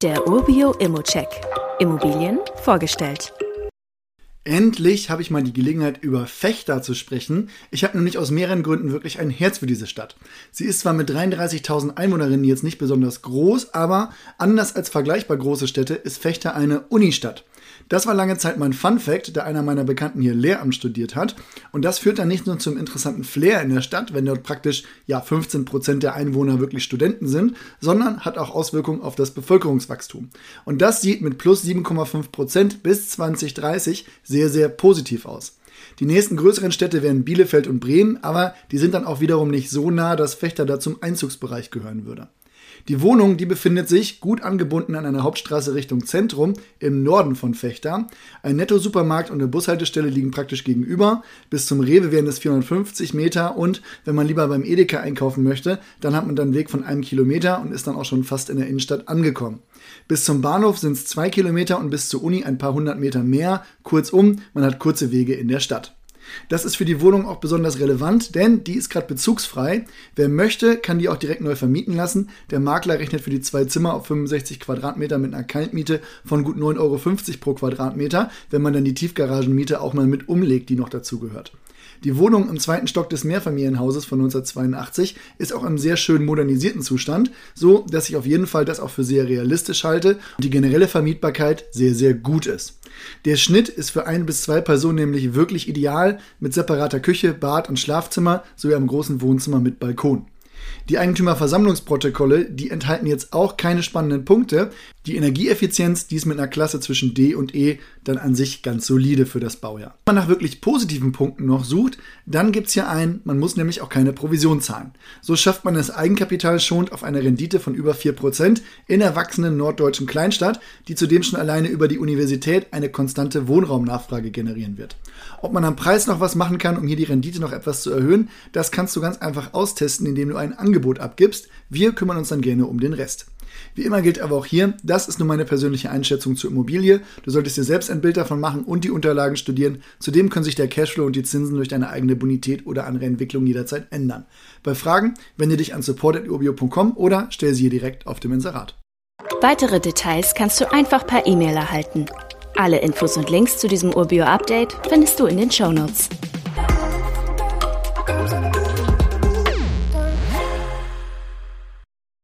Der Urbio Immocheck. Immobilien vorgestellt. Endlich habe ich mal die Gelegenheit, über Fechter zu sprechen. Ich habe nämlich aus mehreren Gründen wirklich ein Herz für diese Stadt. Sie ist zwar mit 33.000 Einwohnerinnen jetzt nicht besonders groß, aber anders als vergleichbar große Städte ist Fechter eine Unistadt. Das war lange Zeit mein Fun Fact, da einer meiner Bekannten hier Lehramt studiert hat. Und das führt dann nicht nur zum interessanten Flair in der Stadt, wenn dort praktisch ja 15 Prozent der Einwohner wirklich Studenten sind, sondern hat auch Auswirkungen auf das Bevölkerungswachstum. Und das sieht mit plus 7,5 Prozent bis 2030 sehr, sehr positiv aus. Die nächsten größeren Städte wären Bielefeld und Bremen, aber die sind dann auch wiederum nicht so nah, dass Fechter da zum Einzugsbereich gehören würde. Die Wohnung, die befindet sich gut angebunden an einer Hauptstraße Richtung Zentrum im Norden von Fechter. Ein Netto-Supermarkt und eine Bushaltestelle liegen praktisch gegenüber. Bis zum Rewe wären es 450 Meter und wenn man lieber beim Edeka einkaufen möchte, dann hat man dann einen Weg von einem Kilometer und ist dann auch schon fast in der Innenstadt angekommen. Bis zum Bahnhof sind es zwei Kilometer und bis zur Uni ein paar hundert Meter mehr. Kurzum, man hat kurze Wege in der Stadt. Das ist für die Wohnung auch besonders relevant, denn die ist gerade bezugsfrei. Wer möchte, kann die auch direkt neu vermieten lassen. Der Makler rechnet für die zwei Zimmer auf 65 Quadratmeter mit einer Kaltmiete von gut 9,50 Euro pro Quadratmeter, wenn man dann die Tiefgaragenmiete auch mal mit umlegt, die noch dazu gehört. Die Wohnung im zweiten Stock des Mehrfamilienhauses von 1982 ist auch im sehr schön modernisierten Zustand, so dass ich auf jeden Fall das auch für sehr realistisch halte und die generelle Vermietbarkeit sehr, sehr gut ist. Der Schnitt ist für ein bis zwei Personen nämlich wirklich ideal mit separater Küche, Bad und Schlafzimmer sowie einem großen Wohnzimmer mit Balkon. Die Eigentümerversammlungsprotokolle, die enthalten jetzt auch keine spannenden Punkte. Die Energieeffizienz, die ist mit einer Klasse zwischen D und E dann an sich ganz solide für das Baujahr. Wenn man nach wirklich positiven Punkten noch sucht, dann gibt es hier einen, man muss nämlich auch keine Provision zahlen. So schafft man das Eigenkapital schont auf eine Rendite von über 4% in erwachsenen norddeutschen Kleinstadt, die zudem schon alleine über die Universität eine konstante Wohnraumnachfrage generieren wird. Ob man am Preis noch was machen kann, um hier die Rendite noch etwas zu erhöhen, das kannst du ganz einfach austesten, indem du ein Angebot abgibst. Wir kümmern uns dann gerne um den Rest. Wie immer gilt aber auch hier, das ist nur meine persönliche Einschätzung zur Immobilie. Du solltest dir selbst ein Bild davon machen und die Unterlagen studieren. Zudem können sich der Cashflow und die Zinsen durch deine eigene Bonität oder andere Entwicklung jederzeit ändern. Bei Fragen wende dich an support.urbio.com oder stell sie hier direkt auf dem Inserat. Weitere Details kannst du einfach per E-Mail erhalten. Alle Infos und Links zu diesem Urbio-Update findest du in den Show Notes.